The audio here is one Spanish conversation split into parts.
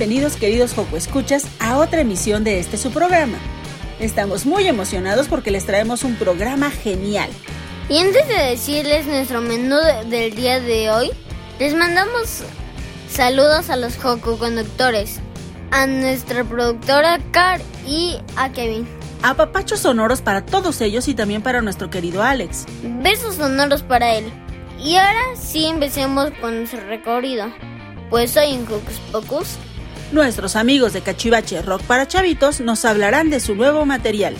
Bienvenidos queridos Joco Escuchas a otra emisión de este su programa. Estamos muy emocionados porque les traemos un programa genial. Y antes de decirles nuestro menú de- del día de hoy, les mandamos saludos a los Joco conductores, a nuestra productora Car y a Kevin. Apapachos sonoros para todos ellos y también para nuestro querido Alex. Besos sonoros para él. Y ahora sí empecemos con nuestro recorrido. Pues hoy en Hocus Pocus Nuestros amigos de Cachivache Rock para Chavitos nos hablarán de su nuevo material.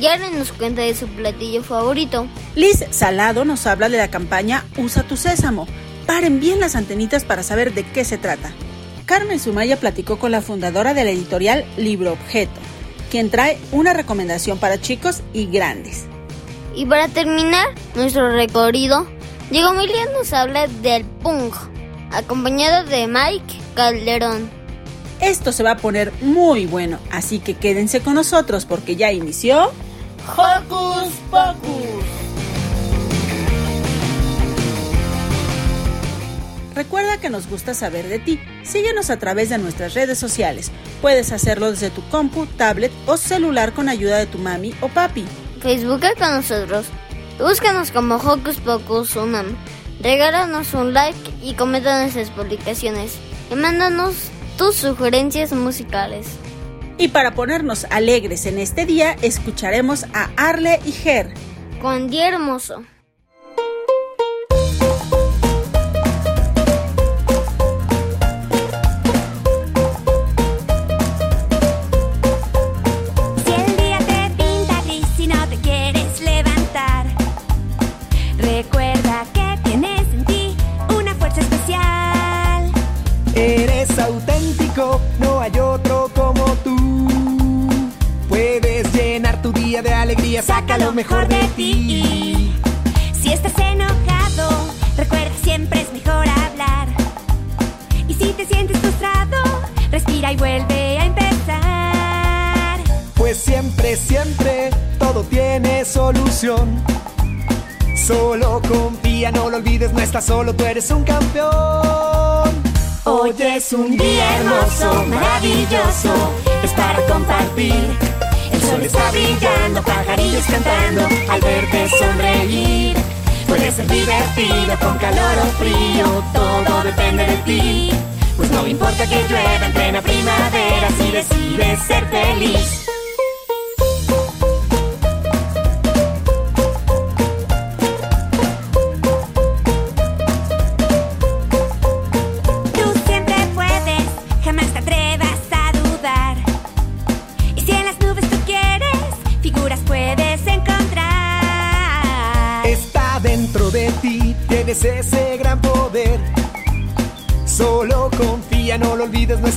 Yara nos cuenta de su platillo favorito. Liz Salado nos habla de la campaña Usa tu sésamo. Paren bien las antenitas para saber de qué se trata. Carmen Sumaya platicó con la fundadora de la editorial Libro Objeto, quien trae una recomendación para chicos y grandes. Y para terminar nuestro recorrido, Diego Milian nos habla del punk, acompañado de Mike Calderón. Esto se va a poner muy bueno, así que quédense con nosotros porque ya inició Hocus Pocus. Recuerda que nos gusta saber de ti. Síguenos a través de nuestras redes sociales. Puedes hacerlo desde tu compu, tablet o celular con ayuda de tu mami o papi. Facebook con nosotros. Búscanos como Hocus Pocus Unam. Regálanos un like y comenta nuestras publicaciones. Y mándanos tus sugerencias musicales. Y para ponernos alegres en este día, escucharemos a Arle y Ger. Con Día Hermoso. Alegría, saca lo mejor de ti. Si estás enojado, recuerda siempre es mejor hablar. Y si te sientes frustrado, respira y vuelve a empezar. Pues siempre, siempre, todo tiene solución. Solo confía, no lo olvides, no estás solo, tú eres un campeón. Hoy es un día hermoso, maravilloso, es para compartir. Sol está brillando, pajarillos cantando, al verte sonreír. Puede ser divertido con calor o frío, todo depende de ti. Pues no importa que llueva en plena primavera si decides ser feliz.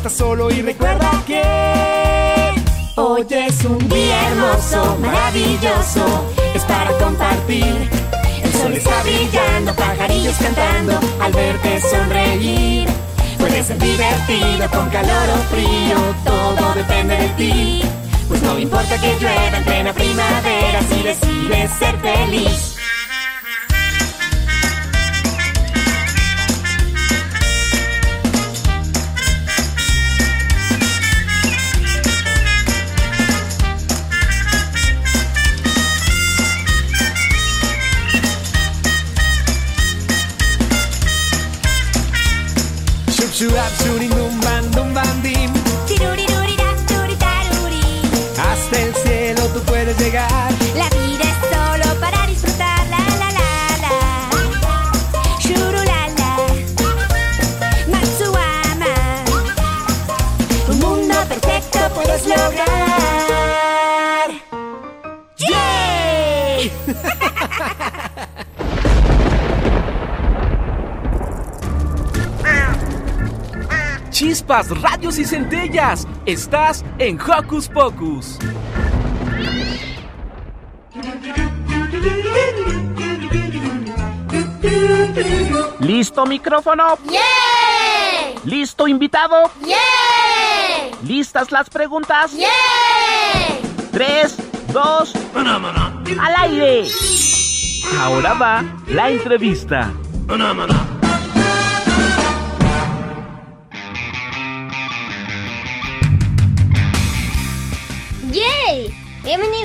Estás solo y recuerda que Hoy es un día hermoso, maravilloso, es para compartir. El sol está brillando, pajarillos cantando, al verte sonreír. Puede ser divertido con calor o frío, todo depende de ti. Pues no importa que llueva en plena primavera si decides ser feliz. to absolute Chispas, radios y centellas. Estás en Hocus Pocus. ¿Listo micrófono? ¡Yay! ¿Listo invitado? ¡Yay! ¿Listas las preguntas? ¡Yay! Tres, dos, al aire. Ahora va la entrevista.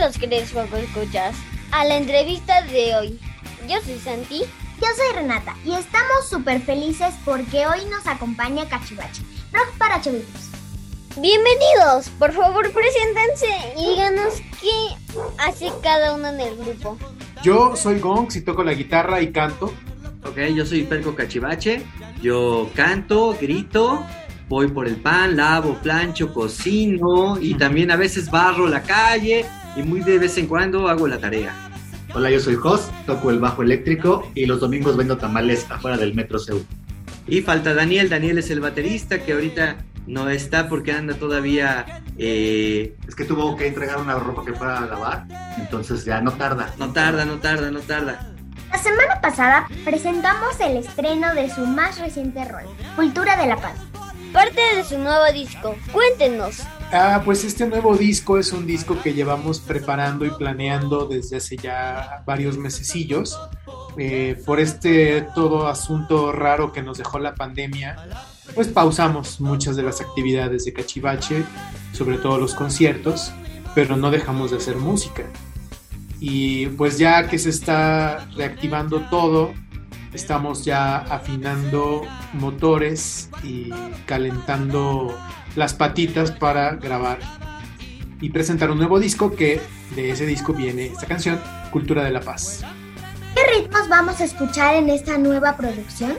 Bienvenidos, queridos Juego Escuchas, a la entrevista de hoy. Yo soy Santi. Yo soy Renata y estamos súper felices porque hoy nos acompaña Cachivache, rock para chavitos. Bienvenidos, por favor, preséntense y díganos qué hace cada uno en el grupo. Yo soy Gonx y toco la guitarra y canto. Ok, yo soy Perco Cachivache. Yo canto, grito, voy por el pan, lavo, plancho, cocino y también a veces barro la calle y muy de vez en cuando hago la tarea. Hola, yo soy Jos, toco el bajo eléctrico y los domingos vendo tamales afuera del Metro Seúl. Y falta Daniel, Daniel es el baterista que ahorita no está porque anda todavía... eh, Es que tuvo que entregar una ropa que fuera a lavar, entonces ya no tarda. no tarda, no tarda, no tarda. La semana pasada presentamos el estreno de su más reciente rol, Cultura de la Paz. Parte de su nuevo disco. Cuéntenos. Ah, pues este nuevo disco es un disco que llevamos preparando y planeando desde hace ya varios mesecillos. Eh, por este todo asunto raro que nos dejó la pandemia, pues pausamos muchas de las actividades de Cachivache, sobre todo los conciertos, pero no dejamos de hacer música. Y pues ya que se está reactivando todo, estamos ya afinando motores y calentando las patitas para grabar y presentar un nuevo disco que de ese disco viene esta canción, Cultura de la Paz. ¿Qué ritmos vamos a escuchar en esta nueva producción?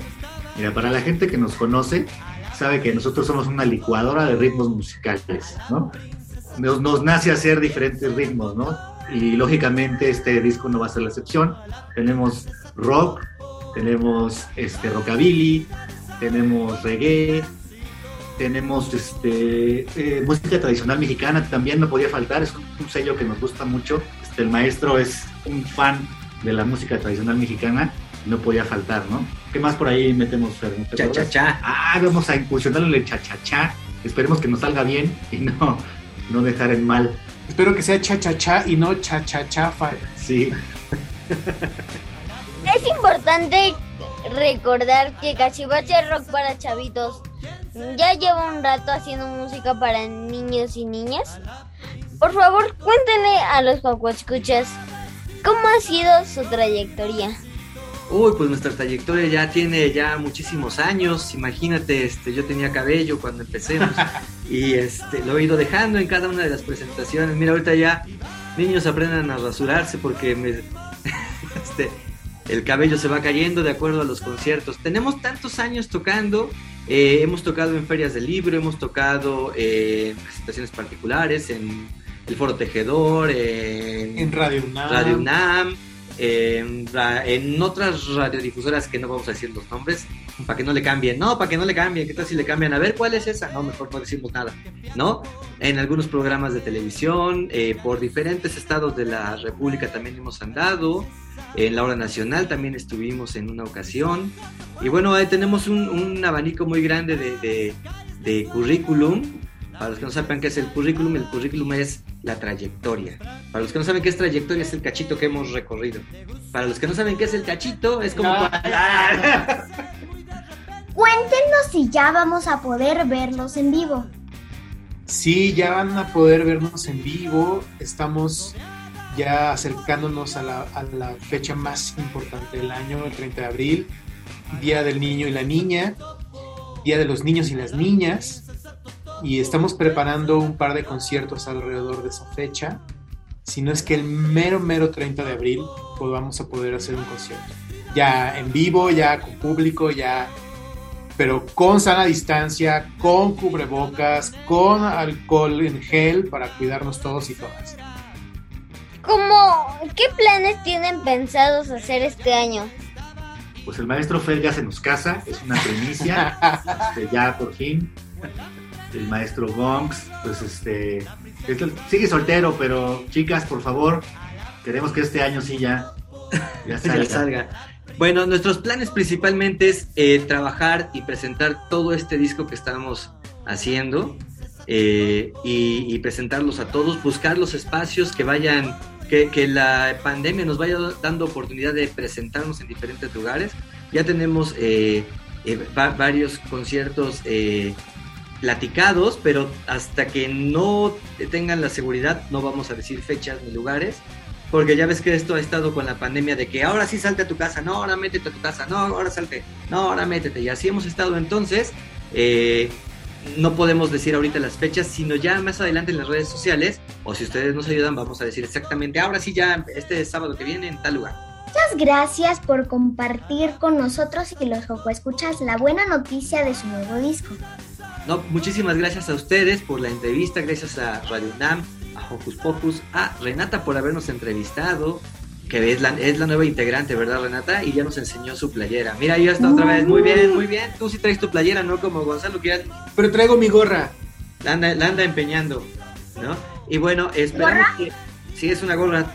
Mira, para la gente que nos conoce, sabe que nosotros somos una licuadora de ritmos musicales, ¿no? Nos, nos nace hacer diferentes ritmos, ¿no? Y lógicamente este disco no va a ser la excepción. Tenemos rock, tenemos este, rockabilly, tenemos reggae, tenemos este, eh, música tradicional mexicana, también no podía faltar, es un sello que nos gusta mucho. Este, el maestro es un fan de la música tradicional mexicana, no podía faltar, ¿no? ¿Qué más por ahí metemos, Fer? ¿Te Cha, cha, cha. Ah, vamos a incursionarle el cha-cha-cha. Esperemos que nos salga bien y no, no dejar en mal. Espero que sea cha-cha-cha y no cha-cha-chafa. Sí. Es importante recordar que Cachivache Rock para Chavitos ya lleva un rato haciendo música para niños y niñas. Por favor, cuéntenle a los escuchas cómo ha sido su trayectoria. Uy, pues nuestra trayectoria ya tiene ya muchísimos años. Imagínate, este, yo tenía cabello cuando empecemos y este, lo he ido dejando en cada una de las presentaciones. Mira, ahorita ya niños aprendan a rasurarse porque me, este, el cabello se va cayendo de acuerdo a los conciertos. Tenemos tantos años tocando. Eh, hemos tocado en ferias del libro, hemos tocado eh, en presentaciones particulares, en el Foro Tejedor, en, En Radio UNAM. Radio UNAM, en, ra- en otras radiodifusoras que no vamos a decir los nombres, para que no le cambien. No, para que no le cambien. ¿Qué tal si le cambian? A ver, ¿cuál es esa? No, mejor no decimos nada. ¿No? En algunos programas de televisión, eh, por diferentes estados de la República también hemos andado. En la hora nacional también estuvimos en una ocasión. Y bueno, ahí tenemos un, un abanico muy grande de, de- de currículum. Para los que no sepan qué es el currículum, el currículum es la trayectoria. Para los que no saben qué es trayectoria, es el cachito que hemos recorrido. Para los que no saben qué es el cachito, es como... Cuéntenos si ya vamos a poder verlos en vivo. Sí, ya van a poder vernos en vivo. Estamos ya acercándonos a la, a la fecha más importante del año, el 30 de abril, Día del Niño y la Niña. Día de los Niños y las Niñas. Y estamos preparando un par de conciertos alrededor de esa fecha. Si no es que el mero, mero 30 de abril podamos a poder hacer un concierto. Ya en vivo, ya con público, ya pero con sana distancia, con cubrebocas, con alcohol en gel para cuidarnos todos y todas. ¿Cómo, qué planes tienen pensados hacer este año? Pues el maestro Fel ya se nos casa, es una primicia, este, ya por fin. El maestro Gonks, pues este, sigue soltero, pero chicas, por favor, queremos que este año sí ya, ya salga. Bueno, nuestros planes principalmente es eh, trabajar y presentar todo este disco que estamos haciendo eh, y, presentarlos a todos, buscar los espacios que vayan, que, la pandemia nos vaya dando oportunidad de presentarnos en diferentes lugares. Ya tenemos eh, varios conciertos platicados, pero hasta que no tengan la seguridad no vamos a decir fechas ni lugares porque ya ves que esto ha estado con la pandemia de que ahora sí salte a tu casa, no, ahora métete a tu casa, no, ahora salte, no, ahora métete. Y así hemos estado entonces. Eh, no podemos decir ahorita las fechas, sino ya más adelante en las redes sociales, o si ustedes nos ayudan, vamos a decir exactamente, ahora sí ya, este sábado que viene en tal lugar. Muchas gracias por compartir con nosotros y los Joco Escuchas la buena noticia de su nuevo disco. No, muchísimas gracias a ustedes por la entrevista, gracias a Radio Nam, a Hocus Pocus, a Renata por habernos entrevistado, que es la, es la nueva integrante, ¿verdad, Renata? Y ya nos enseñó su playera. Mira, ya está otra vez. Muy bien, muy bien. Tú sí traes tu playera, no como Gonzalo, que Pero traigo mi gorra. La anda, la anda empeñando, ¿no? Y bueno, esperamos que... Sí, es una gorra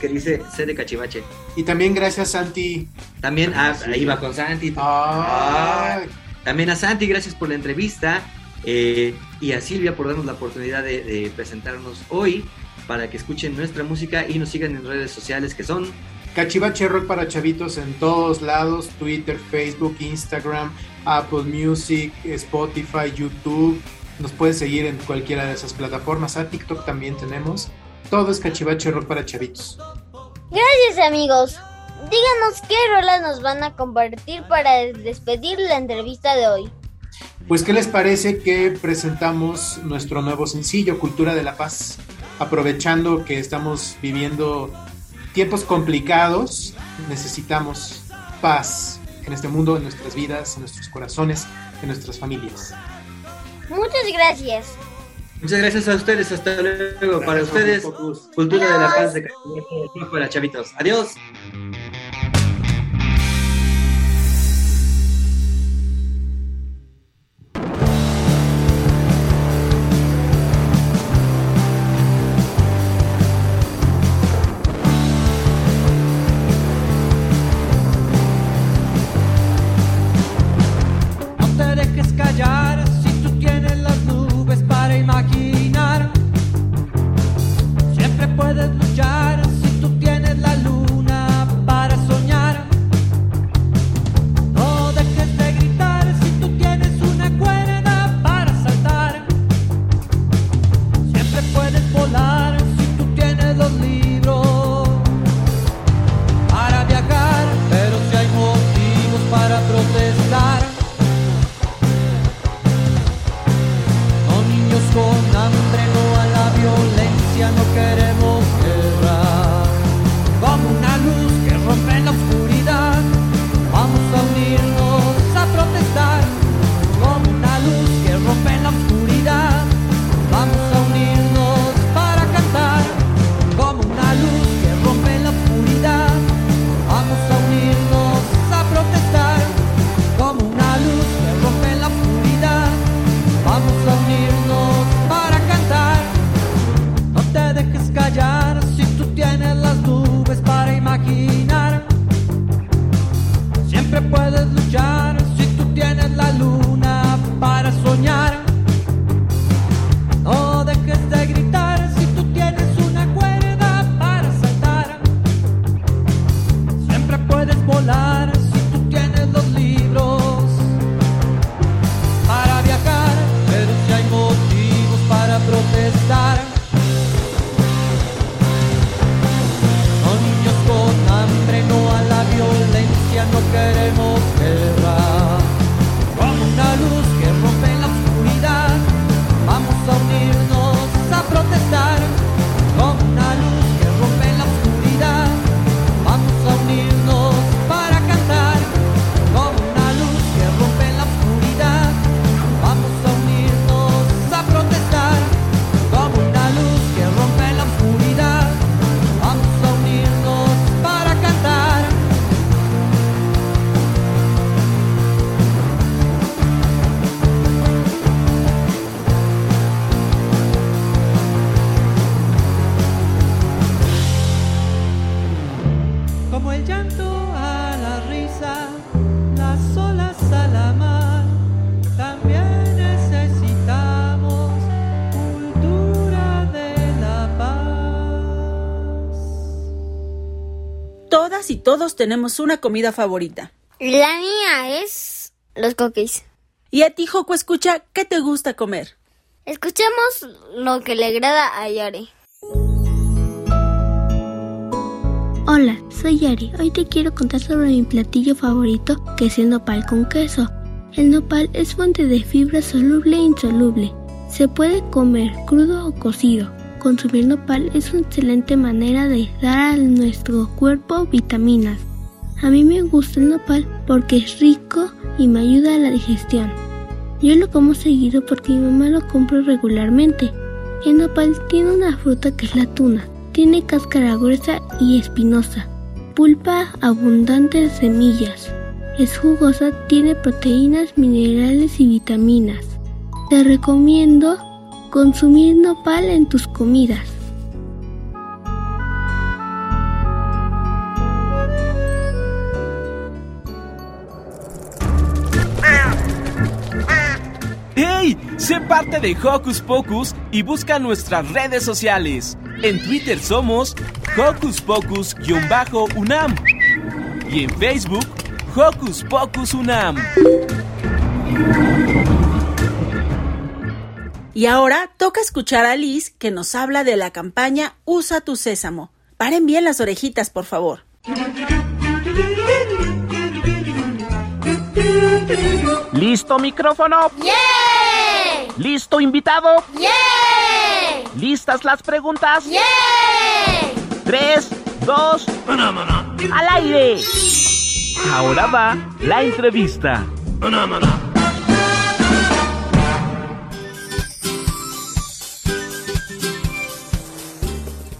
que dice C de Cachivache. Y también gracias, Santi. También, ah, ahí va con Santi. Ah. También a Santi, gracias por la entrevista. Eh, y a Silvia por darnos la oportunidad de, presentarnos hoy para que escuchen nuestra música y nos sigan en redes sociales que son Cachivache Rock para chavitos en todos lados, Twitter, Facebook, Instagram, Apple Music, Spotify, YouTube. Nos puedes seguir en cualquiera de esas plataformas. A TikTok también tenemos. Todo es Cachivache Rock para chavitos. Gracias amigos. Díganos qué rolas nos van a compartir para despedir la entrevista de hoy. Pues, ¿qué les parece que presentamos nuestro nuevo sencillo, Cultura de la Paz? Aprovechando que estamos viviendo tiempos complicados, necesitamos paz en este mundo, en nuestras vidas, en nuestros corazones, en nuestras familias. Muchas gracias. Muchas gracias a ustedes. Hasta luego. Para ustedes, Cultura de la Paz de para Chavitos. Adiós. No todos tenemos una comida favorita. La mía es los cookies. Y a ti, Joco, escucha, ¿qué te gusta comer? Escuchemos lo que le agrada a Yari. Hola, soy Yari. Hoy te quiero contar sobre mi platillo favorito, que es el nopal con queso. El nopal es fuente de fibra soluble e insoluble. Se puede comer crudo o cocido. Consumir nopal es una excelente manera de dar a nuestro cuerpo vitaminas. A mí me gusta el nopal porque es rico y me ayuda a la digestión. Yo lo como seguido porque mi mamá lo compra regularmente. El nopal tiene una fruta que es la tuna. Tiene cáscara gruesa y espinosa, pulpa abundante de semillas. Es jugosa, tiene proteínas, minerales y vitaminas. Te recomiendo consumir nopal en tus comidas. ¡Hey! Sé parte de Hocus Pocus y busca nuestras redes sociales. En Twitter somos Hocus Pocus-UNAM y en Facebook Hocus Pocus UNAM. Y ahora toca escuchar a Liz que nos habla de la campaña Usa tu sésamo. Paren bien las orejitas, por favor. ¿Listo micrófono? ¿Listo invitado? ¿Listas las preguntas? Tres, dos, al aire. Ahora va la entrevista.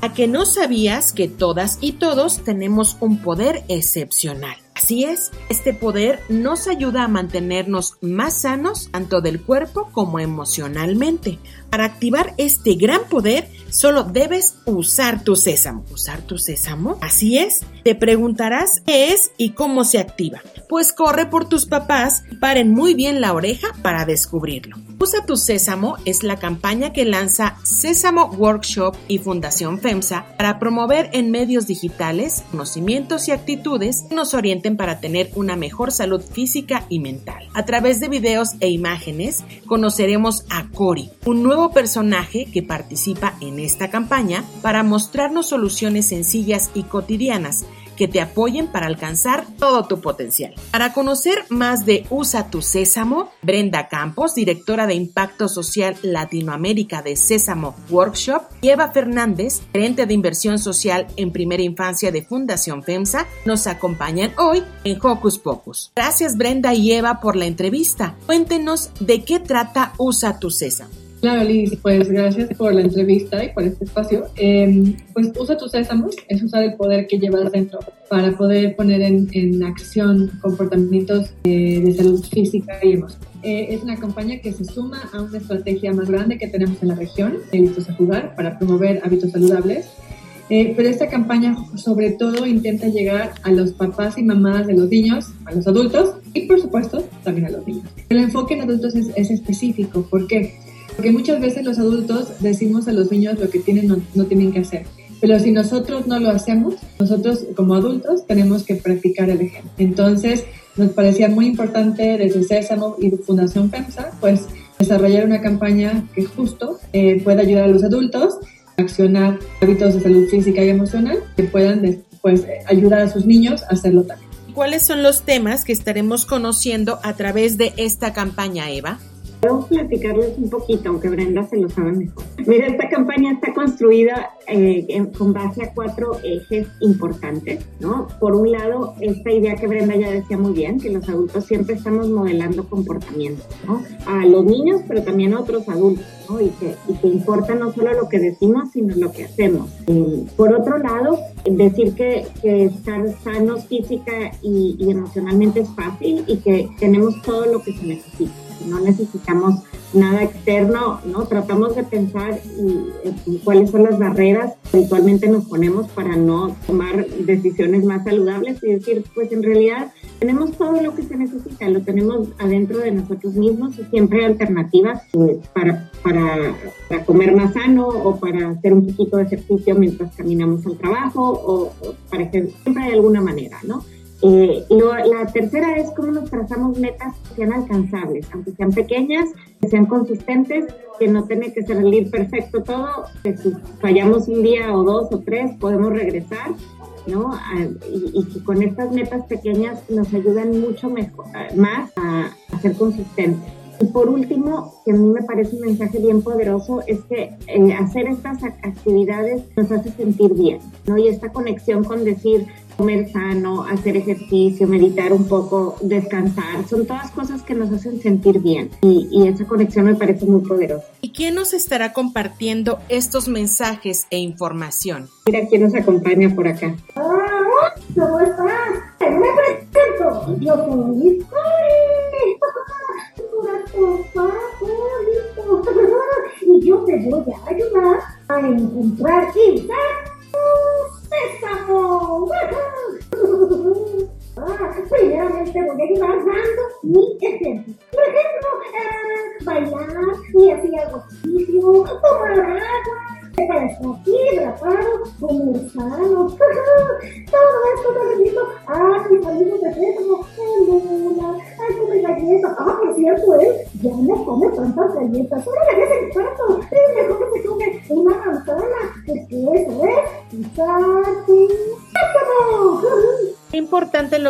¿A que no sabías que todas y todos tenemos un poder excepcional? Así es, este poder nos ayuda a mantenernos más sanos tanto del cuerpo como emocionalmente. Para activar este gran poder, solo debes usar tu sésamo. ¿Usar tu sésamo? Así es. Te preguntarás qué es y cómo se activa. Pues corre por tus papás paren muy bien la oreja para descubrirlo. Usa tu sésamo es la campaña que lanza Sésamo Workshop y Fundación FEMSA para promover en medios digitales conocimientos y actitudes que nos orienten para tener una mejor salud física y mental. A través de videos e imágenes conoceremos a Cory, un nuevo personaje que participa en esta campaña para mostrarnos soluciones sencillas y cotidianas que te apoyen para alcanzar todo tu potencial. Para conocer más de Usa tu Sésamo, Brenda Campos, directora de Impacto Social Latinoamérica de Sésamo Workshop, y Eva Fernández, gerente de inversión social en primera infancia de Fundación FEMSA, nos acompañan hoy en Hocus Pocus. Gracias Brenda y Eva por la entrevista. Cuéntenos de qué trata Usa tu Sésamo. Claro, Liz, pues gracias por la entrevista y por este espacio. Eh, pues usa tu sésamo, es usar el poder que llevas dentro para poder poner en, en acción comportamientos eh, de salud física y emocional. Eh, es una campaña que se suma a una estrategia más grande que tenemos en la región, Hábitos a Jugar, para promover hábitos saludables. Eh, pero esta campaña sobre todo intenta llegar a los papás y mamás de los niños, a los adultos y por supuesto también a los niños. El enfoque en adultos es, es específico. ¿Por qué? Porque muchas veces los adultos decimos a los niños lo que tienen o no tienen que hacer. Pero si nosotros no lo hacemos, nosotros como adultos tenemos que practicar el ejemplo. Entonces, nos parecía muy importante desde Sésamo y Fundación FEMSA, pues desarrollar una campaña que justo eh, pueda ayudar a los adultos a accionar hábitos de salud física y emocional que puedan después ayudar a sus niños a hacerlo también. ¿Cuáles son los temas que estaremos conociendo a través de esta campaña, Eva? Puedo platicarles un poquito, aunque Brenda se lo sabe mejor. Mira, esta campaña está construida eh, con base a cuatro ejes importantes, ¿no? Por un lado, esta idea que Brenda ya decía muy bien, que los adultos siempre estamos modelando comportamientos, ¿no? A los niños, pero también a otros adultos, ¿no? Y que, importa no solo lo que decimos, sino lo que hacemos. Eh, por otro lado, decir que, estar sanos física y emocionalmente es fácil y que tenemos todo lo que se necesita. No necesitamos nada externo, ¿no? Tratamos de pensar cuáles son las barreras que habitualmente nos ponemos para no tomar decisiones más saludables y decir, pues en realidad tenemos todo lo que se necesita, lo tenemos adentro de nosotros mismos y siempre hay alternativas eh, para, para, para, comer más sano o para hacer un poquito de ejercicio mientras caminamos al trabajo o, para que siempre hay alguna manera, ¿no? Eh, la tercera es cómo nos trazamos metas que sean alcanzables, aunque sean pequeñas, que sean consistentes, que no tiene que salir perfecto todo, que si fallamos un día o dos o tres podemos regresar, ¿no? y, que con estas metas pequeñas nos ayudan mucho mejor, más a, a ser consistentes. Y por último, que a mí me parece un mensaje bien poderoso, es que eh, hacer estas actividades nos hace sentir bien, ¿no? Y esta conexión con decir, comer sano, hacer ejercicio, meditar un poco, descansar, son todas cosas que nos hacen sentir bien y, y, esa conexión me parece muy poderosa. ¿Y quién nos estará compartiendo estos mensajes e información? Mira quién nos acompaña por acá. Hola, ¿cómo estás? Me presento, yo soy y yo te voy a ayudar a encontrar y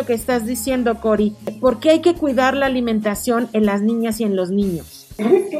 que estás diciendo, Cori, porque hay que cuidar la alimentación en las niñas y en los niños. ¿Sabes qué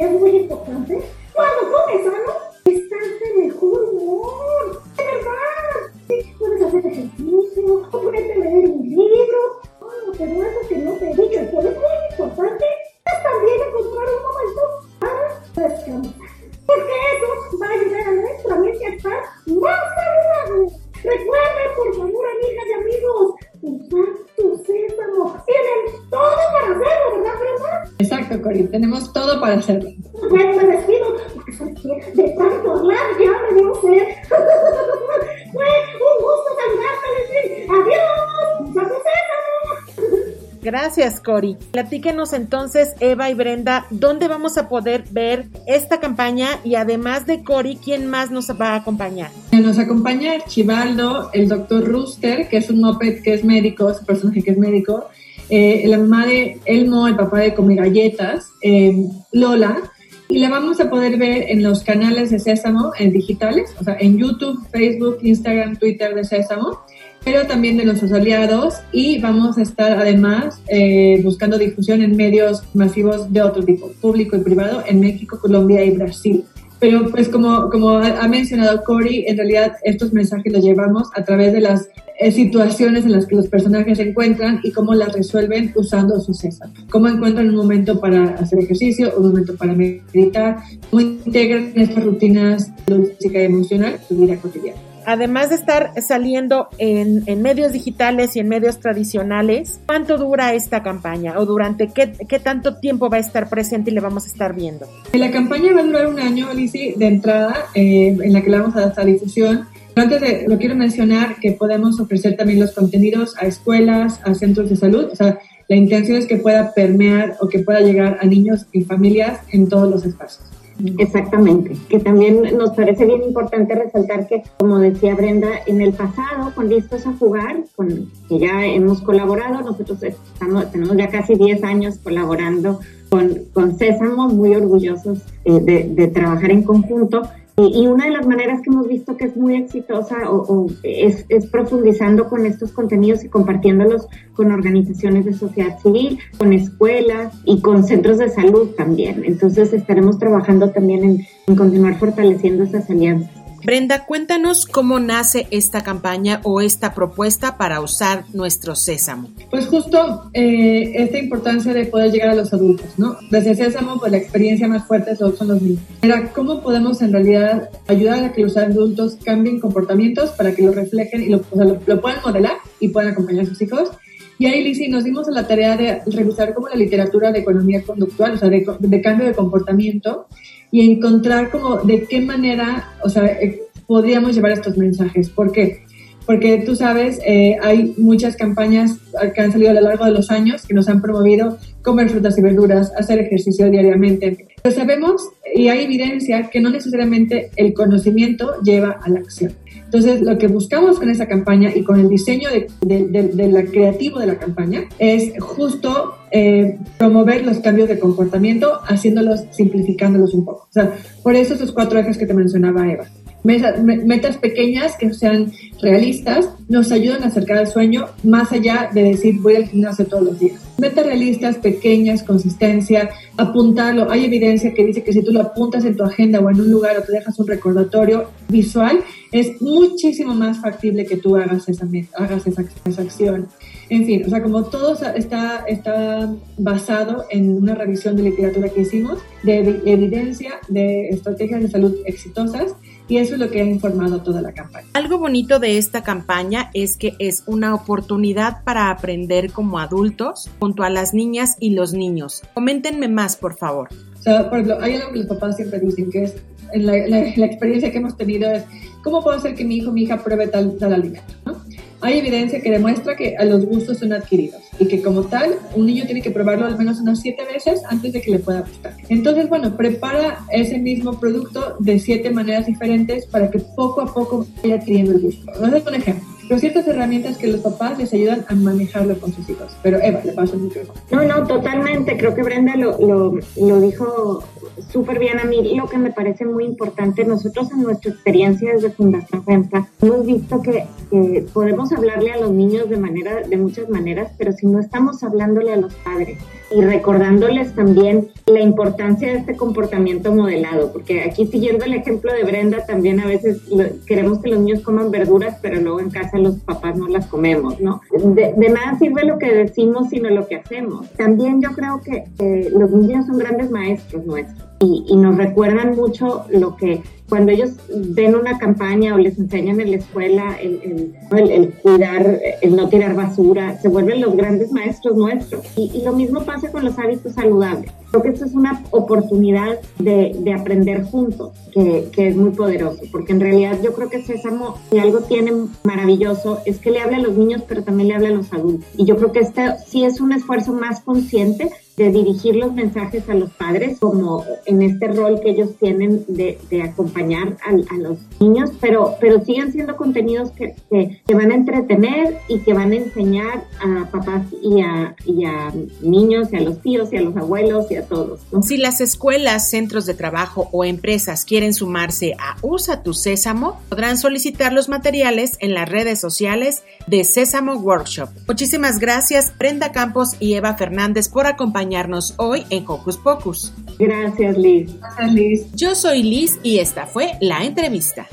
Cori. Platíquenos entonces, Eva y Brenda, ¿dónde vamos a poder ver esta campaña? Y además de Cori, ¿quién más nos va a acompañar? Nos acompaña Archibaldo, el doctor Rooster, que es un moped que es médico, es un personaje que es médico, eh, la mamá de Elmo, el papá de Come Galletas, eh, Lola, y la vamos a poder ver en los canales de Sésamo, en digitales, o sea, en YouTube, Facebook, Instagram, Twitter de Sésamo pero también de nuestros aliados y vamos a estar además eh, buscando difusión en medios masivos de otro tipo, público y privado, en México, Colombia y Brasil. Pero pues como, como ha mencionado Cory, en realidad estos mensajes los llevamos a través de las eh, situaciones en las que los personajes se encuentran y cómo las resuelven usando su César. Cómo encuentran un momento para hacer ejercicio, un momento para meditar, cómo integran estas rutinas física y emocional su vida cotidiana además de estar saliendo en, medios digitales y en medios tradicionales, ¿cuánto dura esta campaña o durante qué, tanto tiempo va a estar presente y le vamos a estar viendo? La campaña va a durar un año, Alicia, de entrada, eh, en la que le vamos a dar esta difusión. Antes de, lo quiero mencionar que podemos ofrecer también los contenidos a escuelas, a centros de salud, o sea, la intención es que pueda permear o que pueda llegar a niños y familias en todos los espacios. Exactamente, que también nos parece bien importante resaltar que, como decía Brenda, en el pasado, con Listos a Jugar, con que ya hemos colaborado, nosotros estamos, tenemos ya casi 10 años colaborando con, con Sésamo, muy orgullosos eh, de, de trabajar en conjunto y una de las maneras que hemos visto que es muy exitosa o, es, profundizando con estos contenidos y compartiéndolos con organizaciones de sociedad civil, con escuelas y con centros de salud también. Entonces estaremos trabajando también en continuar fortaleciendo esas alianzas. Brenda, cuéntanos cómo nace esta campaña o esta propuesta para usar nuestro sésamo. Pues justo eh, esta importancia de poder llegar a los adultos, ¿no? Desde sésamo, pues la experiencia más fuerte son los niños. Era cómo podemos en realidad ayudar a que los adultos cambien comportamientos para que lo reflejen y lo, o sea, lo, lo puedan modelar y puedan acompañar a sus hijos. Y ahí, Lizzy, nos dimos a la tarea de revisar como la literatura de economía conductual, o sea, de, de cambio de comportamiento, y encontrar como de qué manera, o sea, eh, podríamos llevar estos mensajes. ¿Por qué? Porque tú sabes, eh, hay muchas campañas que han salido a lo largo de los años que nos han promovido comer frutas y verduras, hacer ejercicio diariamente. Pero sabemos y hay evidencia que no necesariamente el conocimiento lleva a la acción. Entonces, lo que buscamos con esa campaña y con el diseño de, de, de, la creativo de la campaña es justo eh, promover los cambios de comportamiento, haciéndolos, simplificándolos un poco. O sea, por eso esos cuatro ejes que te mencionaba Eva metas pequeñas que sean realistas nos ayudan a acercar al sueño más allá de decir voy al gimnasio todos los días. Metas realistas, pequeñas, consistencia, apuntarlo. Hay evidencia que dice que si tú lo apuntas en tu agenda o en un lugar o te dejas un recordatorio visual, es muchísimo más factible que tú hagas esa, hagas esa, esa acción. En fin, o sea, como todo está, está basado en una revisión de literatura que hicimos, de evidencia, de estrategias de salud exitosas, y eso es lo que ha informado toda la campaña. Algo bonito de esta campaña es que es una oportunidad para aprender como adultos junto a las niñas y los niños. Coméntenme más, por favor. O sea, por ejemplo, hay algo que los papás siempre dicen, que es la, la, experiencia que hemos tenido es, ¿cómo puedo hacer que mi hijo o mi hija pruebe tal, tal alimento? ¿no? Hay evidencia que demuestra que los gustos son adquiridos y que como tal un niño tiene que probarlo al menos unas siete veces antes de que le pueda gustar. Entonces, bueno, prepara ese mismo producto de siete maneras diferentes para que poco a poco vaya adquiriendo el gusto. Voy a dar un ejemplo pero ciertas herramientas que los papás les ayudan a manejarlo con sus hijos. Pero Eva, le paso el micrófono. No, no, totalmente. Creo que Brenda lo, lo, lo dijo súper bien a mí. Lo que me parece muy importante, nosotros en nuestra experiencia desde Fundación FEMPA hemos visto que, que, podemos hablarle a los niños de, manera, de muchas maneras, pero si no estamos hablándole a los padres y recordándoles también la importancia de este comportamiento modelado, porque aquí siguiendo el ejemplo de Brenda, también a veces queremos que los niños coman verduras, pero luego en casa los papás no las comemos, ¿no? De, nada sirve lo que decimos, sino lo que hacemos. También yo creo que los niños son grandes maestros nuestros y, y nos recuerdan mucho lo que cuando ellos ven una campaña o les enseñan en la escuela el, cuidar, el no tirar basura, se vuelven los grandes maestros nuestros. Y, y, lo mismo pasa con los hábitos saludables. Creo que esto es una oportunidad de, de aprender juntos, que, que, es muy poderoso, porque en realidad yo creo que Sésamo, si algo tiene maravilloso, es que le habla a los niños, pero también le habla a los adultos. Y yo creo que este sí es un esfuerzo más consciente de dirigir los mensajes a los padres, como en este rol que ellos tienen de, de acompañar a, a, los niños, pero, pero siguen siendo contenidos que, que, van a entretener y que van a enseñar a papás y a, y a niños y a los tíos y a los abuelos y a todos. ¿no? Si las escuelas, centros de trabajo o empresas quieren sumarse a Usa tu Sésamo, podrán solicitar los materiales en las redes sociales de Sésamo Workshop. Muchísimas gracias Brenda Campos y Eva Fernández por acompañarnos hoy en Hocus Pocus. Gracias, Liz. Gracias, Liz. Yo soy Liz y esta fue la entrevista.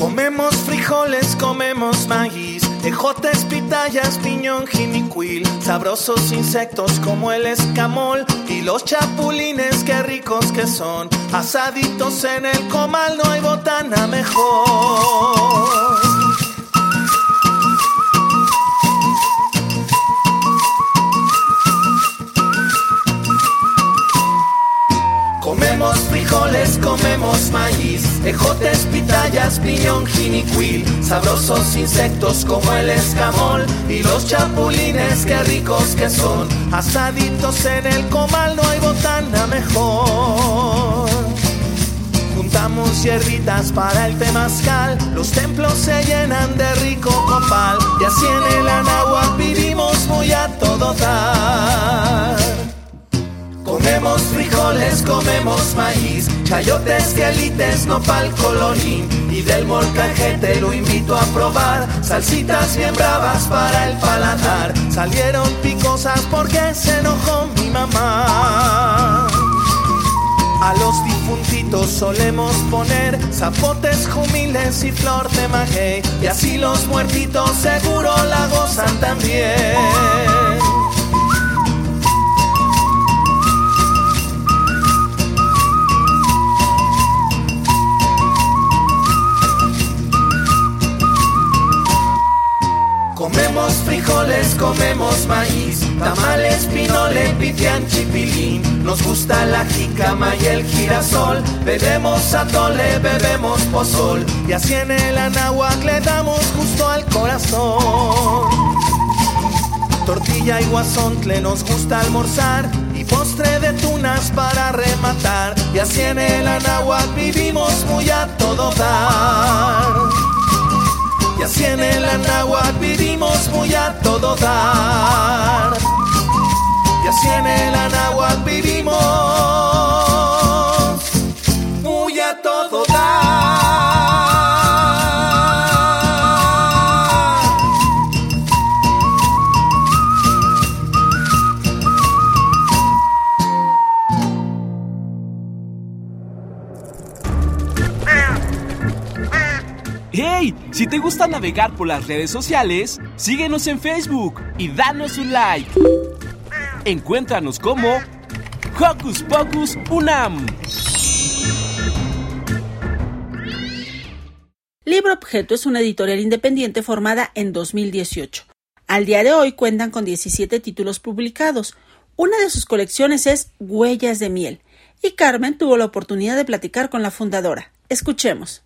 Comemos frijoles, comemos maíz, ejotes, pitayas, piñón, jinicuil, sabrosos insectos como el escamol y los chapulines, qué ricos que son, asaditos en el comal, no hay botana mejor. Frijoles, comemos maíz, ejotes, pitayas, piñón, jinicuil, sabrosos insectos como el escamol y los chapulines, qué ricos que son, asaditos en el comal, no hay botana mejor. Juntamos hierbitas para el temazcal, los templos se llenan de rico copal, y así en el anáhuac vivimos muy a todo dar. Comemos frijoles, comemos maíz, chayotes, quelites, nopal, colorín y del molcajete lo invito a probar. Salsitas bien bravas para el paladar, salieron picosas porque se enojó mi mamá. A los difuntitos solemos poner zapotes, jumiles y flor de maguey y así los muertitos seguro la gozan también. Frijoles, comemos maíz, tamales, pinole, pipián, chipilín. Nos gusta la jícama y el girasol, bebemos atole, bebemos pozol. Y así en el anáhuac le damos justo al corazón. Tortilla y guasontle nos gusta almorzar y postre de tunas para rematar. Y así en el anáhuac vivimos muy a todo dar. Y así en el anáhuac vivimos muy a todo dar. Y así en el anáhuac vivimos te gusta navegar por las redes sociales, síguenos en Facebook y danos un like. Encuéntranos como Hocus Pocus Unam. Libro Objeto es una editorial independiente formada en 2018. Al día de hoy cuentan con 17 títulos publicados. Una de sus colecciones es Huellas de Miel, y Carmen tuvo la oportunidad de platicar con la fundadora. Escuchemos.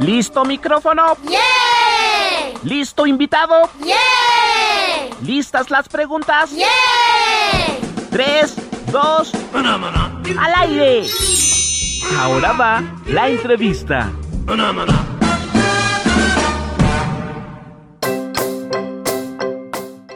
¿Listo micrófono? ¡Yeah! ¿Listo invitado? ¡Yeah! ¿Listas las preguntas? ¡Yeah! Tres, dos, al aire. Ahora va la entrevista.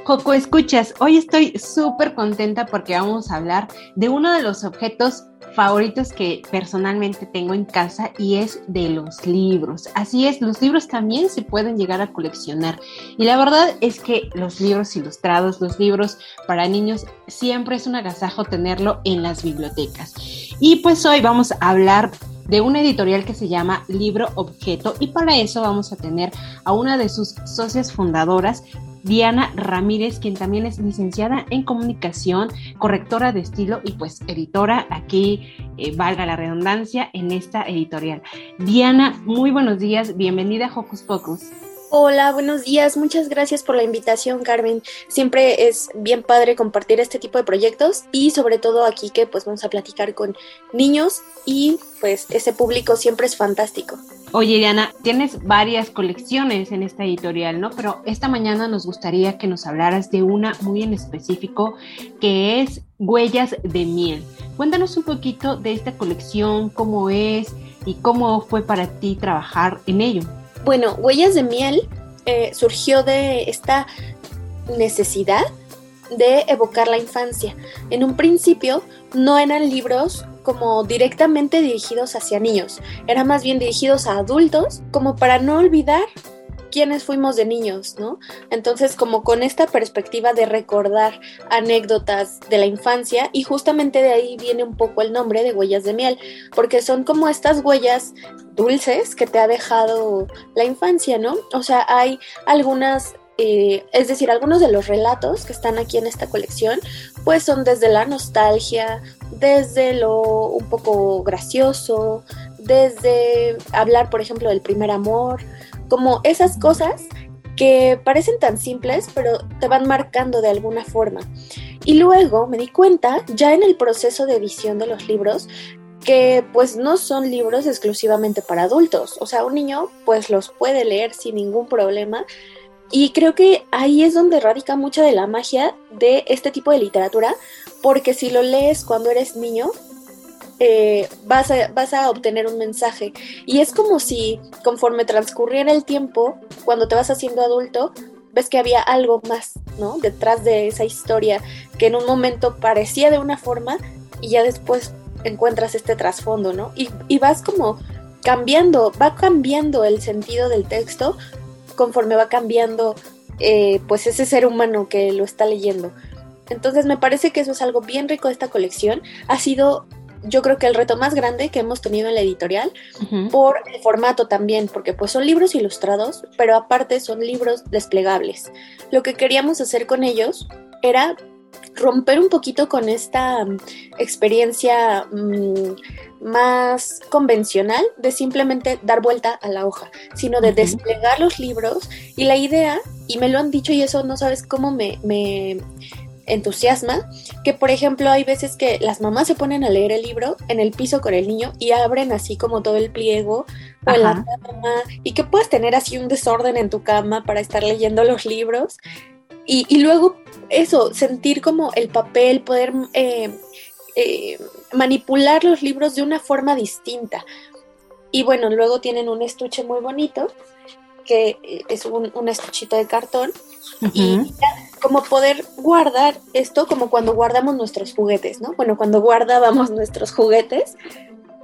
Coco, escuchas, hoy estoy súper contenta porque vamos a hablar de uno de los objetos favoritos que personalmente tengo en casa y es de los libros. Así es, los libros también se pueden llegar a coleccionar. Y la verdad es que los libros ilustrados, los libros para niños, siempre es un agasajo tenerlo en las bibliotecas. Y pues hoy vamos a hablar de una editorial que se llama Libro Objeto y para eso vamos a tener a una de sus socias fundadoras, Diana Ramírez, quien también es licenciada en comunicación, correctora de estilo y pues editora, aquí eh, valga la redundancia, en esta editorial. Diana, muy buenos días, bienvenida a Hocus Pocus. Hola, buenos días. Muchas gracias por la invitación, Carmen. Siempre es bien padre compartir este tipo de proyectos y sobre todo aquí que pues vamos a platicar con niños y pues ese público siempre es fantástico. Oye, Diana, tienes varias colecciones en esta editorial, ¿no? Pero esta mañana nos gustaría que nos hablaras de una muy en específico que es Huellas de Miel. Cuéntanos un poquito de esta colección, cómo es y cómo fue para ti trabajar en ello. Bueno, Huellas de Miel eh, surgió de esta necesidad de evocar la infancia. En un principio no eran libros como directamente dirigidos hacia niños, eran más bien dirigidos a adultos, como para no olvidar quiénes fuimos de niños, ¿no? Entonces, como con esta perspectiva de recordar anécdotas de la infancia, y justamente de ahí viene un poco el nombre de huellas de miel, porque son como estas huellas dulces que te ha dejado la infancia, ¿no? O sea, hay algunas eh, es decir, algunos de los relatos que están aquí en esta colección, pues son desde la nostalgia, desde lo un poco gracioso, desde hablar, por ejemplo, del primer amor, como esas cosas que parecen tan simples, pero te van marcando de alguna forma. Y luego me di cuenta, ya en el proceso de edición de los libros, que pues no son libros exclusivamente para adultos. O sea, un niño pues los puede leer sin ningún problema. Y creo que ahí es donde radica mucha de la magia de este tipo de literatura, porque si lo lees cuando eres niño, eh, vas, a, vas a obtener un mensaje. Y es como si conforme transcurriera el tiempo, cuando te vas haciendo adulto, ves que había algo más, ¿no? Detrás de esa historia que en un momento parecía de una forma y ya después encuentras este trasfondo, ¿no? Y, y vas como cambiando, va cambiando el sentido del texto conforme va cambiando eh, pues ese ser humano que lo está leyendo. Entonces me parece que eso es algo bien rico de esta colección. Ha sido yo creo que el reto más grande que hemos tenido en la editorial por el formato también, porque pues son libros ilustrados, pero aparte son libros desplegables. Lo que queríamos hacer con ellos era romper un poquito con esta mm, experiencia mm, más convencional de simplemente dar vuelta a la hoja, sino de desplegar los libros y la idea, y me lo han dicho y eso no sabes cómo me, me entusiasma, que por ejemplo hay veces que las mamás se ponen a leer el libro en el piso con el niño y abren así como todo el pliego o en la cama y que puedes tener así un desorden en tu cama para estar leyendo los libros y, y luego eso, sentir como el papel, poder eh, eh, manipular los libros de una forma distinta. Y bueno, luego tienen un estuche muy bonito, que es un, un estuchito de cartón, y como poder guardar esto como cuando guardamos nuestros juguetes, ¿no? Bueno, cuando guardábamos nuestros juguetes.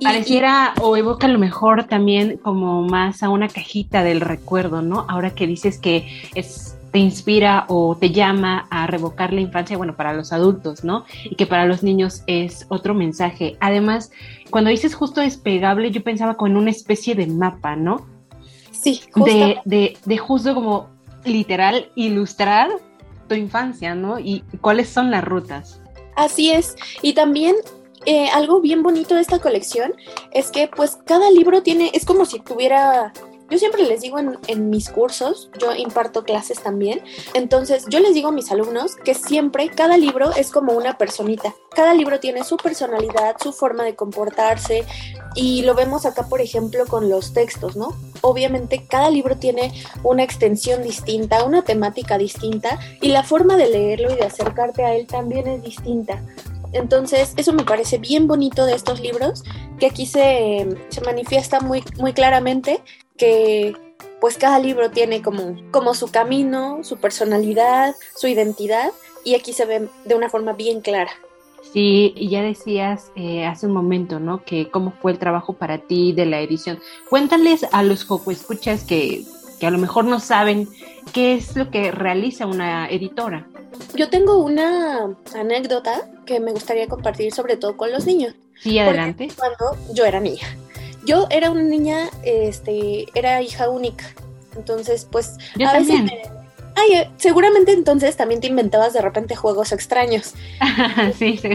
Pareciera o evoca a lo mejor también como más a una cajita del recuerdo, ¿no? Ahora que dices que es te inspira o te llama a revocar la infancia, bueno, para los adultos, ¿no? Y que para los niños es otro mensaje. Además, cuando dices justo despegable, yo pensaba como en una especie de mapa, ¿no? Sí, de, de, de, justo como literal ilustrar tu infancia, ¿no? Y cuáles son las rutas. Así es. Y también eh, algo bien bonito de esta colección es que pues cada libro tiene, es como si tuviera yo siempre les digo en, mis cursos, yo imparto clases también, entonces yo les digo a mis alumnos que siempre cada libro es como una personita. Cada libro tiene su personalidad, su forma de comportarse y lo vemos acá, por ejemplo, con los textos, ¿no? Obviamente cada libro tiene una extensión distinta, una temática distinta y la forma de leerlo y de acercarte a él también es distinta. Entonces, eso me parece bien bonito de estos libros, que aquí se, se manifiesta muy, muy claramente que pues cada libro tiene como, como su camino, su personalidad, su identidad, y aquí se ve de una forma bien clara. Sí, y ya decías eh, hace un momento, ¿no? Que cómo fue el trabajo para ti de la edición. Cuéntales a los Joco Escuchas que, que a lo mejor no saben qué es lo que realiza una editora. Yo tengo una anécdota que me gustaría compartir sobre todo con los niños. Sí, adelante. Cuando yo era niña. Yo era una niña, este, era hija única. Entonces, pues. Yo también. Ay, eh, seguramente entonces también te inventabas de repente juegos extraños. sí, sí,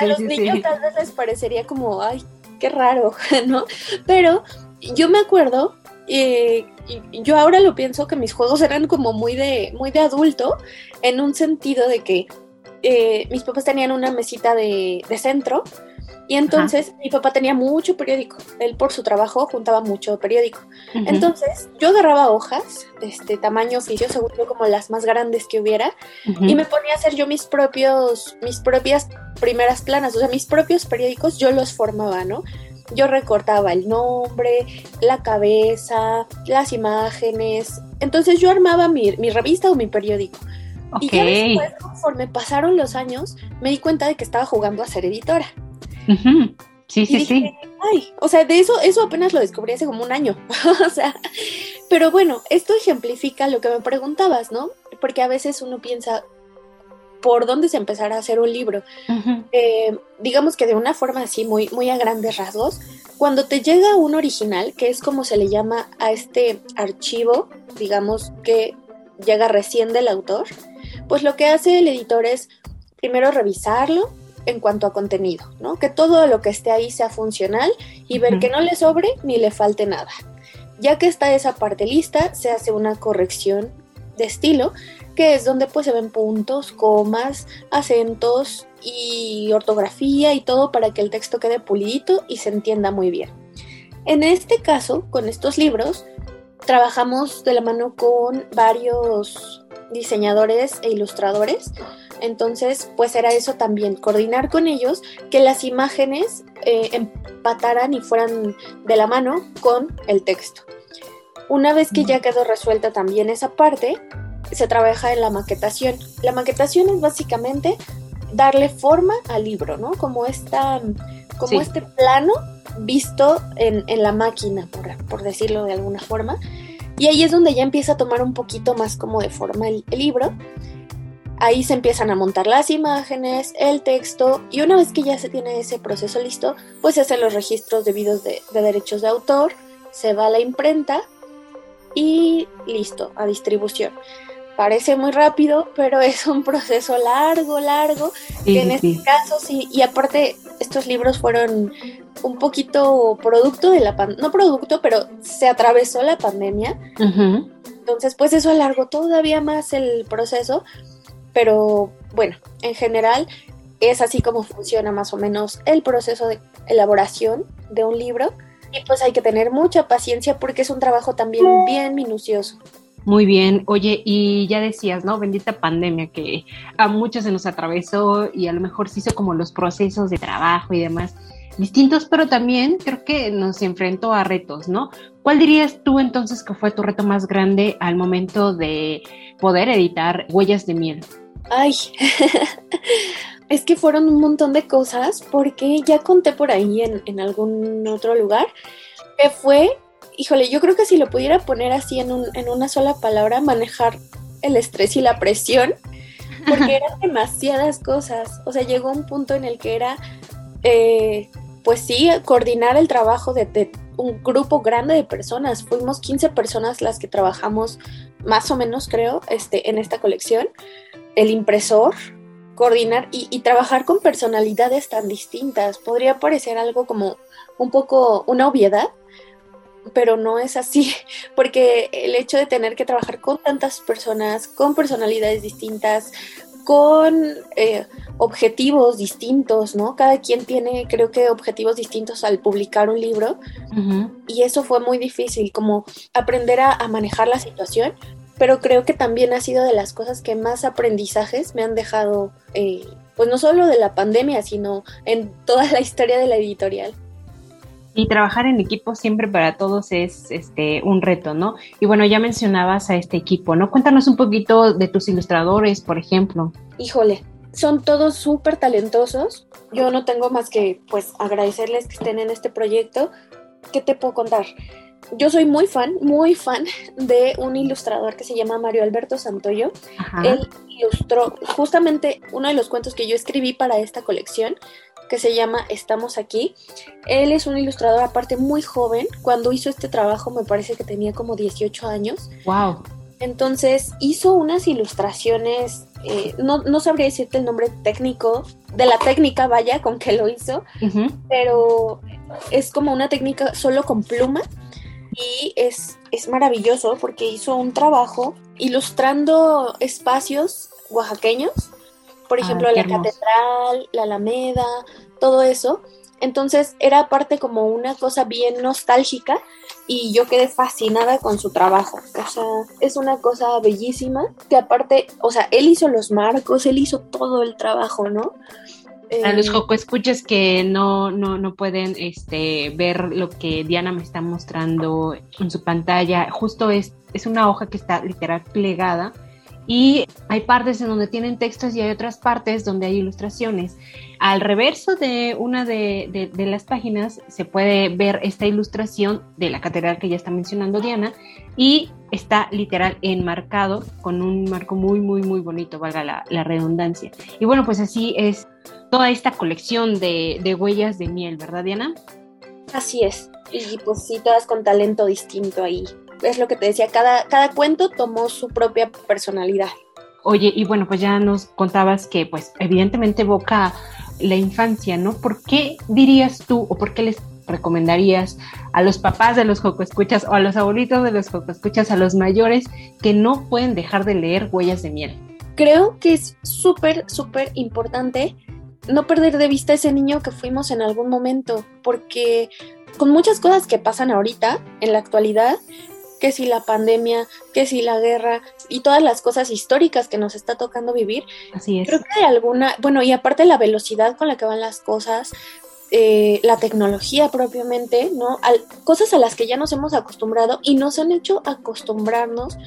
A los niños tal vez les parecería como, ay, qué raro, ¿no? Pero yo me acuerdo, eh, y yo ahora lo pienso que mis juegos eran como muy de, muy de adulto, en un sentido de que eh, mis papás tenían una mesita de, de centro y entonces mi papá tenía mucho periódico. Él por su trabajo juntaba mucho periódico. Entonces yo agarraba hojas de este tamaño oficio, según yo como las más grandes que hubiera, y me ponía a hacer yo mis propios, mis propias primeras planas, o sea, mis propios periódicos, yo los formaba, ¿no? Yo recortaba el nombre, la cabeza, las imágenes. Entonces yo armaba mi, mi revista o mi periódico. Y ya después, conforme pasaron los años, me di cuenta de que estaba jugando a ser editora. Sí, sí, sí. Ay, o sea, de eso, eso apenas lo descubrí hace como un año. o sea, pero bueno, esto ejemplifica lo que me preguntabas, ¿no? Porque a veces uno piensa, ¿por dónde se empezará a hacer un libro? Eh, digamos que de una forma así, muy, muy a grandes rasgos, cuando te llega un original, que es como se le llama a este archivo, digamos que llega recién del autor, pues lo que hace el editor es primero revisarlo, en cuanto a contenido, ¿no? Que todo lo que esté ahí sea funcional y ver que no le sobre ni le falte nada. Ya que está esa parte lista, se hace una corrección de estilo, que es donde pues se ven puntos, comas, acentos y ortografía y todo para que el texto quede pulidito y se entienda muy bien. En este caso, con estos libros, trabajamos de la mano con varios diseñadores e ilustradores entonces, pues era eso también, coordinar con ellos que las imágenes eh, empataran y fueran de la mano con el texto. Una vez que ya quedó resuelta también esa parte, se trabaja en la maquetación. La maquetación es básicamente darle forma al libro, ¿no? Como, esta, como este plano visto en, la máquina, por, decirlo de alguna forma. Y ahí es donde ya empieza a tomar un poquito más como de forma el libro. Ahí se empiezan a montar las imágenes, el texto y una vez que ya se tiene ese proceso listo, pues se hacen los registros debidos de, derechos de autor, se va a la imprenta y listo, a distribución. Parece muy rápido, pero es un proceso largo, largo, que en este caso sí, y aparte estos libros fueron un poquito producto de la pandemia, no producto, pero se atravesó la pandemia. Entonces, pues eso alargó todavía más el proceso, pero bueno, en general es así como funciona más o menos el proceso de elaboración de un libro y pues hay que tener mucha paciencia porque es un trabajo también bien minucioso. Muy bien, oye, y ya decías, ¿no? Bendita pandemia que a muchos se nos atravesó y a lo mejor se hizo como los procesos de trabajo y demás distintos, pero también creo que nos enfrentó a retos, ¿no? ¿Cuál dirías tú entonces que fue tu reto más grande al momento de poder editar Huellas de Miel? Ay, es que fueron un montón de cosas porque ya conté por ahí en, en algún otro lugar que fue híjole, yo creo que si lo pudiera poner así en, un, en una sola palabra, manejar el estrés y la presión, porque eran demasiadas cosas. O sea, llegó un punto en el que era, eh, pues sí, coordinar el trabajo de, un grupo grande de personas. Fuimos 15 personas las que trabajamos, más o menos creo, este, en esta colección. El impresor, coordinar y, y trabajar con personalidades tan distintas. Podría parecer algo como un poco una obviedad, pero no es así, porque el hecho de tener que trabajar con tantas personas, con personalidades distintas, con eh, objetivos distintos, ¿no? Cada quien tiene, creo que, objetivos distintos al publicar un libro. Y eso fue muy difícil, como aprender a, manejar la situación. Pero creo que también ha sido de las cosas que más aprendizajes me han dejado, eh, pues no solo de la pandemia, sino en toda la historia de la editorial y trabajar en equipo siempre para todos es este un reto, ¿no? Y bueno, ya mencionabas a este equipo, ¿no? Cuéntanos un poquito de tus ilustradores, por ejemplo. Híjole, son todos súper talentosos. Yo no tengo más que pues agradecerles que estén en este proyecto. ¿Qué te puedo contar? Yo soy muy fan, muy fan de un ilustrador que se llama Mario Alberto Santoyo. Él ilustró justamente uno de los cuentos que yo escribí para esta colección que se llama Estamos aquí. Él es un ilustrador aparte muy joven. Cuando hizo este trabajo me parece que tenía como 18 años. Wow. Entonces hizo unas ilustraciones, eh, no, no, sabría decirte el nombre técnico, de la técnica, vaya, con que lo hizo, pero es como una técnica solo con pluma y es, es maravilloso porque hizo un trabajo ilustrando espacios oaxaqueños por ejemplo, la catedral, la Alameda, todo eso. Entonces era aparte como una cosa bien nostálgica y yo quedé fascinada con su trabajo. O sea, es una cosa bellísima que aparte, o sea, él hizo los marcos, él hizo todo el trabajo, ¿no? A los eh, Joco escuches que no, no, no pueden este, ver lo que Diana me está mostrando en su pantalla, justo es, es una hoja que está literal plegada y hay partes en donde tienen textos y hay otras partes donde hay ilustraciones. Al reverso de una de, las páginas se puede ver esta ilustración de la catedral que ya está mencionando Diana y está literal enmarcado con un marco muy, muy, muy bonito, valga la, la redundancia. Y bueno, pues así es toda esta colección de, de huellas de miel, ¿verdad, Diana? Así es. Y pues sí, todas con talento distinto ahí es lo que te decía, cada, cada cuento tomó su propia personalidad. Oye, y bueno, pues ya nos contabas que pues evidentemente evoca la infancia, ¿no? ¿Por qué dirías tú o por qué les recomendarías a los papás de los Escuchas o a los abuelitos de los Escuchas, a los mayores que no pueden dejar de leer Huellas de Miel? Creo que es súper, súper importante no perder de vista ese niño que fuimos en algún momento, porque con muchas cosas que pasan ahorita, en la actualidad, que si la pandemia, que si la guerra y todas las cosas históricas que nos está tocando vivir. Así es. Creo que de alguna, bueno, y aparte la velocidad con la que van las cosas, eh, la tecnología propiamente, ¿no? cosas a las que ya nos hemos acostumbrado y nos han hecho acostumbrarnos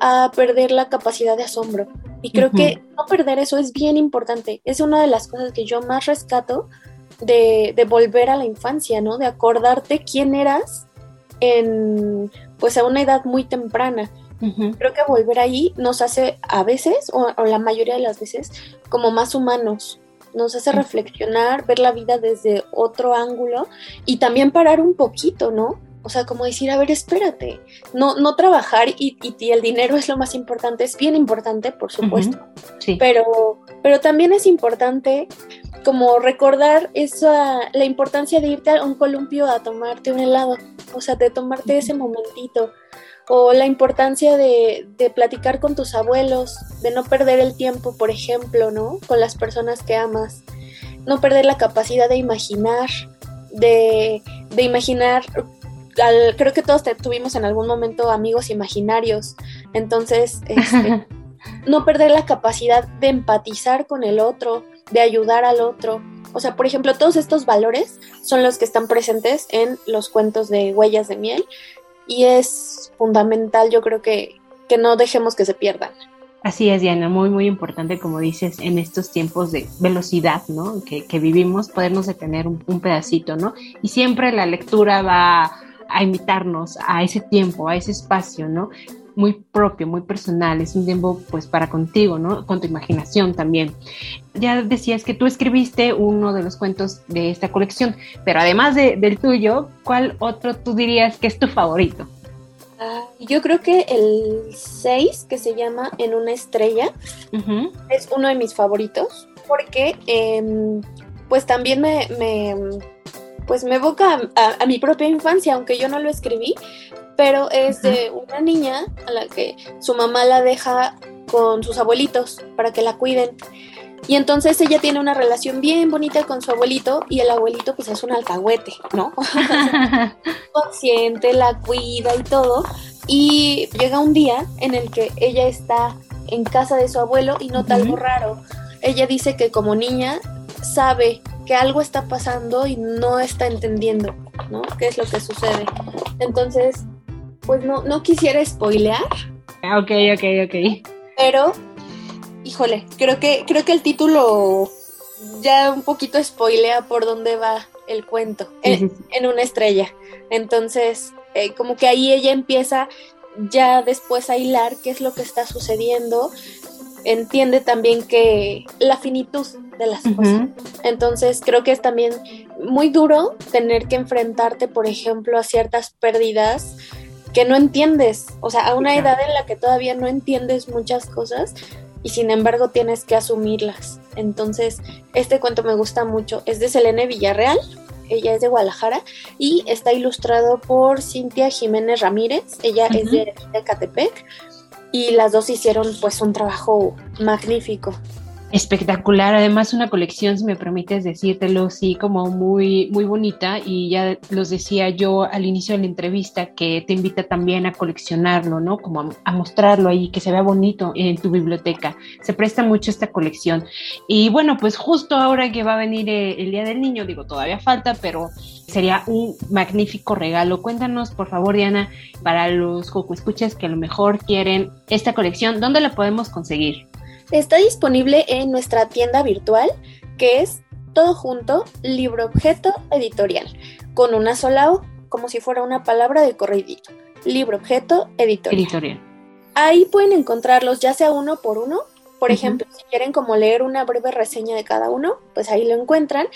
a perder la capacidad de asombro. Y creo que no perder eso es bien importante. Es una de las cosas que yo más rescato de, de volver a la infancia, ¿no? De acordarte quién eras en pues a una edad muy temprana. Creo que volver ahí nos hace a veces, o, la mayoría de las veces, como más humanos. Nos hace reflexionar, ver la vida desde otro ángulo y también parar un poquito, ¿no? O sea, como decir, a ver, espérate, no, no trabajar y, y, el dinero es lo más importante, es bien importante, por supuesto, sí. pero, pero también es importante como recordar esa, la importancia de irte a un columpio a tomarte un helado, o sea, de tomarte ese momentito, o la importancia de, de platicar con tus abuelos, de no perder el tiempo, por ejemplo, ¿no? Con las personas que amas, no perder la capacidad de imaginar, de, de imaginar al- creo que todos te- tuvimos en algún momento amigos imaginarios, entonces este, no perder la capacidad de empatizar con el otro, de ayudar al otro. O sea, por ejemplo, todos estos valores son los que están presentes en los cuentos de Huellas de Miel y es fundamental, yo creo que, que no dejemos que se pierdan. Así es, Diana, muy, muy importante, como dices, en estos tiempos de velocidad, ¿no? Que, que vivimos, podernos detener un, un pedacito, ¿no? Y siempre la lectura va a invitarnos a ese tiempo, a ese espacio, ¿no? Muy propio, muy personal, es un tiempo pues para contigo, ¿no? Con tu imaginación también. Ya decías que tú escribiste uno de los cuentos de esta colección, pero además de- del tuyo, ¿cuál otro tú dirías que es tu favorito? Ah, Yo creo que el 6, que se llama En una estrella, es uno de mis favoritos porque em, pues también me, me, pues me evoca a, a mi propia infancia, aunque yo no lo escribí, pero es de una niña a la que su mamá la deja con sus abuelitos para que la cuiden. Y entonces ella tiene una relación bien bonita con su abuelito y el abuelito pues es un alcahuete, ¿no? Consciente, la cuida y todo. Y llega un día en el que ella está en casa de su abuelo y nota algo raro. Ella dice que como niña sabe que algo está pasando y no está entendiendo, ¿no? ¿Qué es lo que sucede? Entonces, pues no, no quisiera spoilear, Ok, ok, ok. pero, híjole, creo que, creo que el título ya un poquito spoilea por dónde va el cuento, en, en una estrella. Entonces, eh, como que ahí ella empieza ya después a hilar qué es lo que está sucediendo, entiende también que la finitud de las cosas. Entonces creo que es también muy duro tener que enfrentarte, por ejemplo, a ciertas pérdidas que no entiendes, o sea, a una edad en la que todavía no entiendes muchas cosas y sin embargo tienes que asumirlas. Entonces, este cuento me gusta mucho, es de Selene Villarreal, ella es de Guadalajara y está ilustrado por Cintia Jiménez Ramírez, ella es de Catepec y las dos hicieron pues un trabajo magnífico. Espectacular, además una colección, si me permites decírtelo, sí, como muy, muy bonita y ya los decía yo al inicio de la entrevista que te invita también a coleccionarlo, ¿no? Como a, mostrarlo ahí, que se vea bonito en tu biblioteca. Se presta mucho esta colección. Y bueno, pues justo ahora que va a venir eh, el Día del Niño, digo, todavía falta, pero sería un magnífico regalo. Cuéntanos, por favor, Diana, para los Escuchas que a lo mejor quieren esta colección, ¿dónde la podemos conseguir? Está disponible en nuestra tienda virtual, que es todo junto, libro objeto editorial, con una sola O, como si fuera una palabra de corridito. Libro objeto editorial. Editorial. Ahí pueden encontrarlos ya sea uno por uno. Por ejemplo, si quieren como leer una breve reseña de cada uno, pues ahí lo encuentran.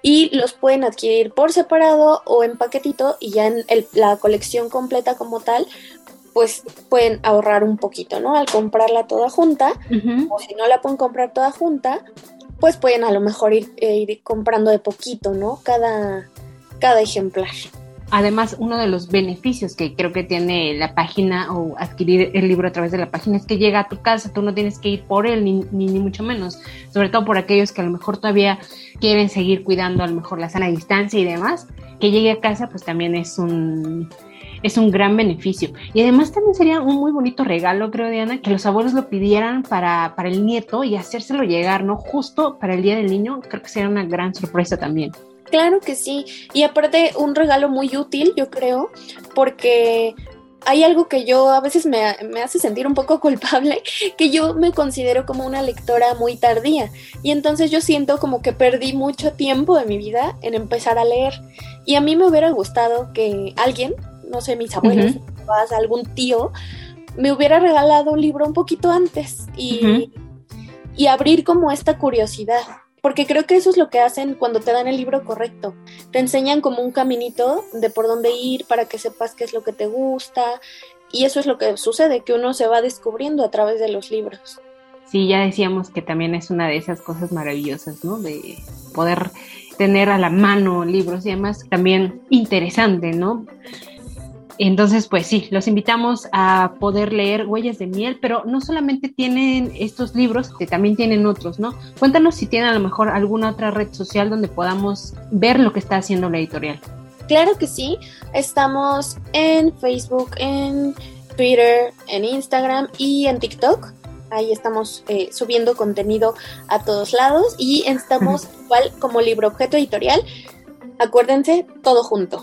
Y los pueden adquirir por separado o en paquetito y ya en el- la colección completa como tal, pues pueden ahorrar un poquito, ¿no? Al comprarla toda junta o si no la pueden comprar toda junta, pues pueden a lo mejor ir, eh, ir comprando de poquito, ¿no? Cada, cada ejemplar. Además, uno de los beneficios que creo que tiene la página o adquirir el libro a través de la página es que llega a tu casa, tú no tienes que ir por él, ni, ni, ni mucho menos, sobre todo por aquellos que a lo mejor todavía quieren seguir cuidando a lo mejor la sana distancia y demás, que llegue a casa pues también es un, es un gran beneficio. Y además también sería un muy bonito regalo, creo, Diana, que los abuelos lo pidieran para, para el nieto y hacérselo llegar, ¿no? Justo para el Día del Niño, creo que sería una gran sorpresa también. Claro que sí. Y aparte, un regalo muy útil, yo creo, porque hay algo que yo a veces me, me, hace sentir un poco culpable, que yo me considero como una lectora muy tardía. Y entonces yo siento como que perdí mucho tiempo de mi vida en empezar a leer. Y a mí me hubiera gustado que alguien, no sé, mis abuelos, uh -huh. algún tío, me hubiera regalado un libro un poquito antes y, uh -huh. y abrir como esta curiosidad porque creo que eso es lo que hacen cuando te dan el libro correcto. Te enseñan como un caminito de por dónde ir para que sepas qué es lo que te gusta y eso es lo que sucede, que uno se va descubriendo a través de los libros. sí, ya decíamos que también es una de esas cosas maravillosas, ¿no? De poder tener a la mano libros y además también interesante, ¿no? Entonces, pues sí, los invitamos a poder leer Huellas de Miel, pero no solamente tienen estos libros, que también tienen otros, ¿no? Cuéntanos si tienen a lo mejor alguna otra red social donde podamos ver lo que está haciendo la editorial. Claro que sí, estamos en Facebook, en Twitter, en Instagram y en TikTok. Ahí estamos eh, subiendo contenido a todos lados y estamos igual como libro objeto editorial. Acuérdense, todo junto.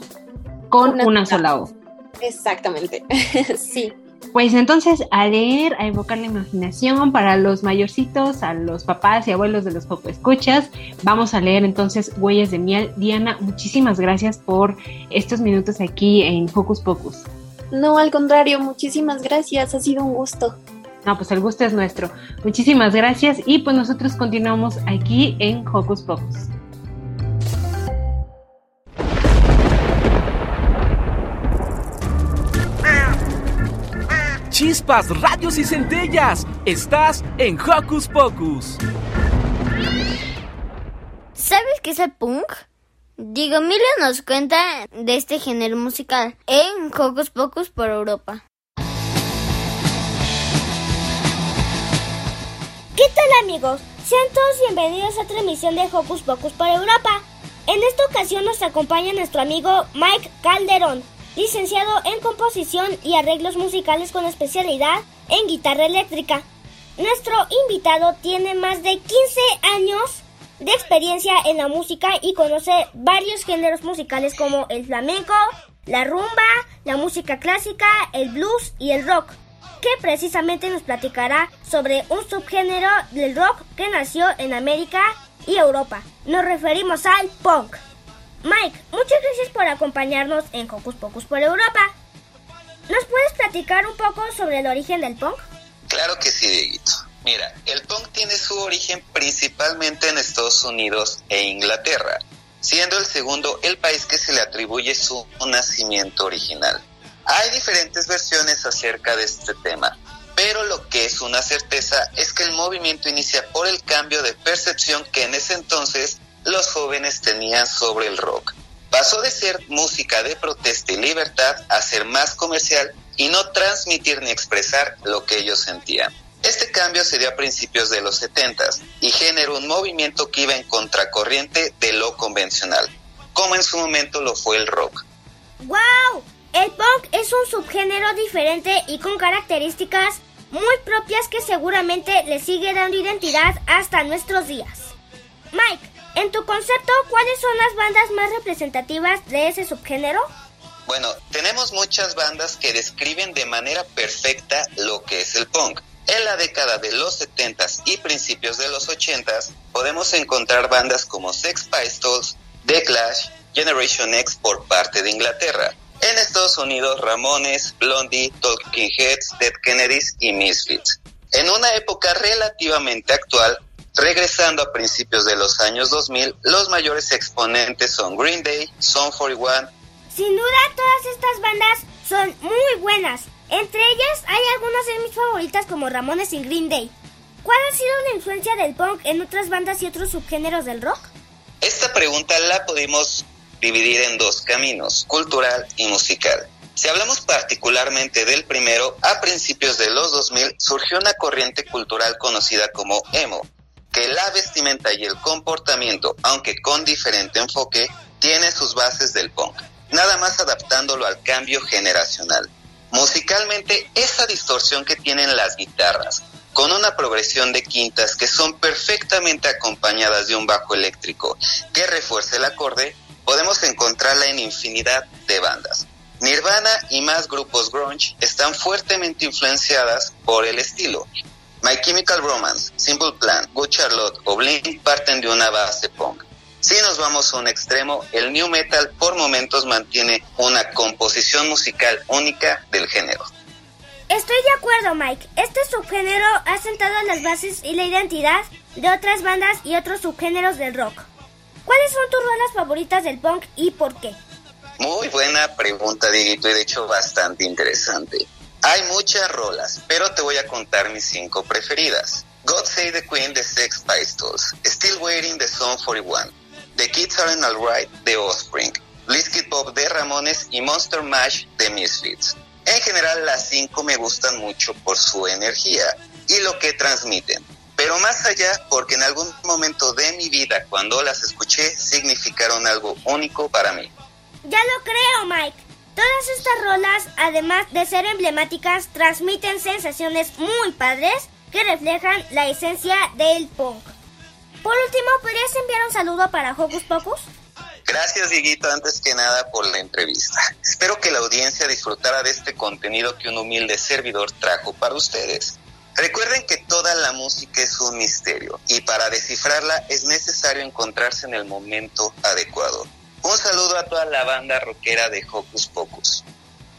Con una, sola O. Exactamente, sí. Pues entonces a leer, a evocar la imaginación para los mayorcitos, a los papás y abuelos de los poco escuchas. Vamos a leer entonces Huellas de Miel. Diana, muchísimas gracias por estos minutos aquí en Focus Pocus. No, al contrario, muchísimas gracias, ha sido un gusto. No, pues el gusto es nuestro. Muchísimas gracias y pues nosotros continuamos aquí en Hocus Pocus. Chispas, radios y centellas. Estás en Hocus Pocus. ¿Sabes qué es el punk? Digo, Milo nos cuenta de este género musical en Hocus Pocus por Europa. ¿Qué tal amigos? Sean todos bienvenidos a otra emisión de Hocus Pocus por Europa. En esta ocasión nos acompaña nuestro amigo Mike Calderón, licenciado en composición y arreglos musicales con especialidad en guitarra eléctrica. Nuestro invitado tiene más de 15 años de experiencia en la música y conoce varios géneros musicales como el flamenco, la rumba, la música clásica, el blues y el rock, que precisamente nos platicará sobre un subgénero del rock que nació en América y Europa. Nos referimos al punk. Mike, muchas gracias por acompañarnos en Hocus Pocus por Europa. ¿Nos puedes platicar un poco sobre el origen del punk? Claro que sí, Dieguito. Mira, el punk tiene su origen principalmente en Estados Unidos e Inglaterra, siendo el segundo el país que se le atribuye su nacimiento original. Hay diferentes versiones acerca de este tema, pero lo que es una certeza es que el movimiento inicia por el cambio de percepción que en ese entonces los jóvenes tenían sobre el rock. Pasó de ser música de protesta y libertad a ser más comercial y no transmitir ni expresar lo que ellos sentían. Este cambio se dio a principios de los 70 y generó un movimiento que iba en contracorriente de lo convencional, como en su momento lo fue el rock. ¡Wow! El punk es un subgénero diferente y con características muy propias que seguramente le sigue dando identidad hasta nuestros días. Mike, en tu concepto, ¿cuáles son las bandas más representativas de ese subgénero? Bueno, tenemos muchas bandas que describen de manera perfecta lo que es el punk. En la década de los 70s y principios de los 80s podemos encontrar bandas como Sex Pistols, The Clash, Generation X por parte de Inglaterra. En Estados Unidos, Ramones, Blondie, Talking Heads, Dead Kennedys y Misfits. En una época relativamente actual, regresando a principios de los años 2000, los mayores exponentes son Green Day, Son 41. Sin duda, todas estas bandas son muy buenas. Entre ellas hay algunas de mis favoritas como Ramones y Green Day. ¿Cuál ha sido la influencia del punk en otras bandas y otros subgéneros del rock? Esta pregunta la podemos dividir en dos caminos, cultural y musical. Si hablamos particularmente del primero, a principios de los 2000 surgió una corriente cultural conocida como emo, que la vestimenta y el comportamiento, aunque con diferente enfoque, tiene sus bases del punk, nada más adaptándolo al cambio generacional. Musicalmente, esa distorsión que tienen las guitarras, con una progresión de quintas que son perfectamente acompañadas de un bajo eléctrico que refuerce el acorde, podemos encontrarla en infinidad de bandas. Nirvana y más grupos grunge están fuertemente influenciadas por el estilo. My Chemical Romance, Simple Plan, Good Charlotte o Blink parten de una base punk. Si nos vamos a un extremo, el new metal por momentos mantiene una composición musical única del género. Estoy de acuerdo, Mike. Este subgénero ha sentado las bases y la identidad de otras bandas y otros subgéneros del rock. ¿Cuáles son tus rolas favoritas del punk y por qué? Muy buena pregunta, Dieguito, y de hecho bastante interesante. Hay muchas rolas, pero te voy a contar mis cinco preferidas. God Save the Queen de Sex Pistols, Still Waiting de Song 41, The Kids Aren't Alright de Offspring, Blitzkid Pop de Ramones y Monster Mash de Misfits. En general las cinco me gustan mucho por su energía y lo que transmiten. Pero más allá, porque en algún momento de mi vida cuando las escuché significaron algo único para mí. Ya lo creo, Mike. Todas estas rolas, además de ser emblemáticas, transmiten sensaciones muy padres que reflejan la esencia del punk. Por último, ¿podrías enviar un saludo para Hocus Pocus? Gracias, Dieguito, antes que nada por la entrevista. Espero que la audiencia disfrutara de este contenido que un humilde servidor trajo para ustedes. Recuerden que toda la música es un misterio y para descifrarla es necesario encontrarse en el momento adecuado. Un saludo a toda la banda rockera de Hocus Pocus.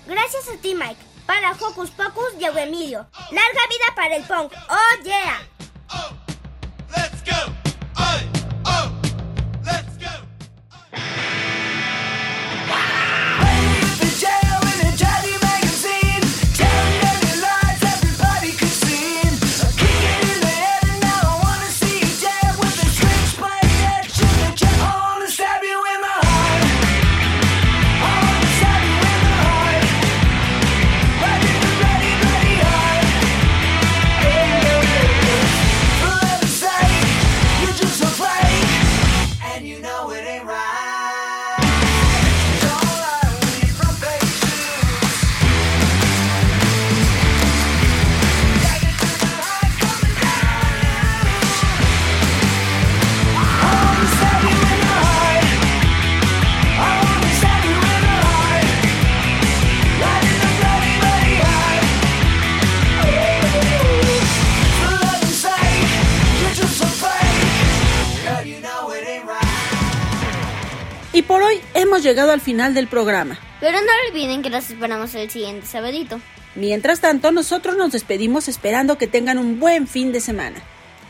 Gracias a ti, Mike. Para Hocus Pocus y Emilio. Larga vida para el punk. ¡Oh, yeah! Llegado al final del programa. Pero no olviden que los esperamos el siguiente sabadito. Mientras tanto, nosotros nos despedimos esperando que tengan un buen fin de semana.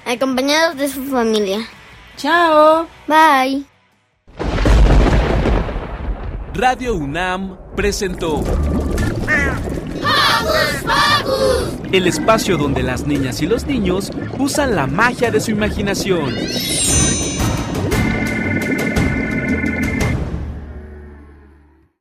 Acompañados de su familia. Chao. Bye. Radio UNAM presentó el espacio donde las niñas y los niños usan la magia de su imaginación.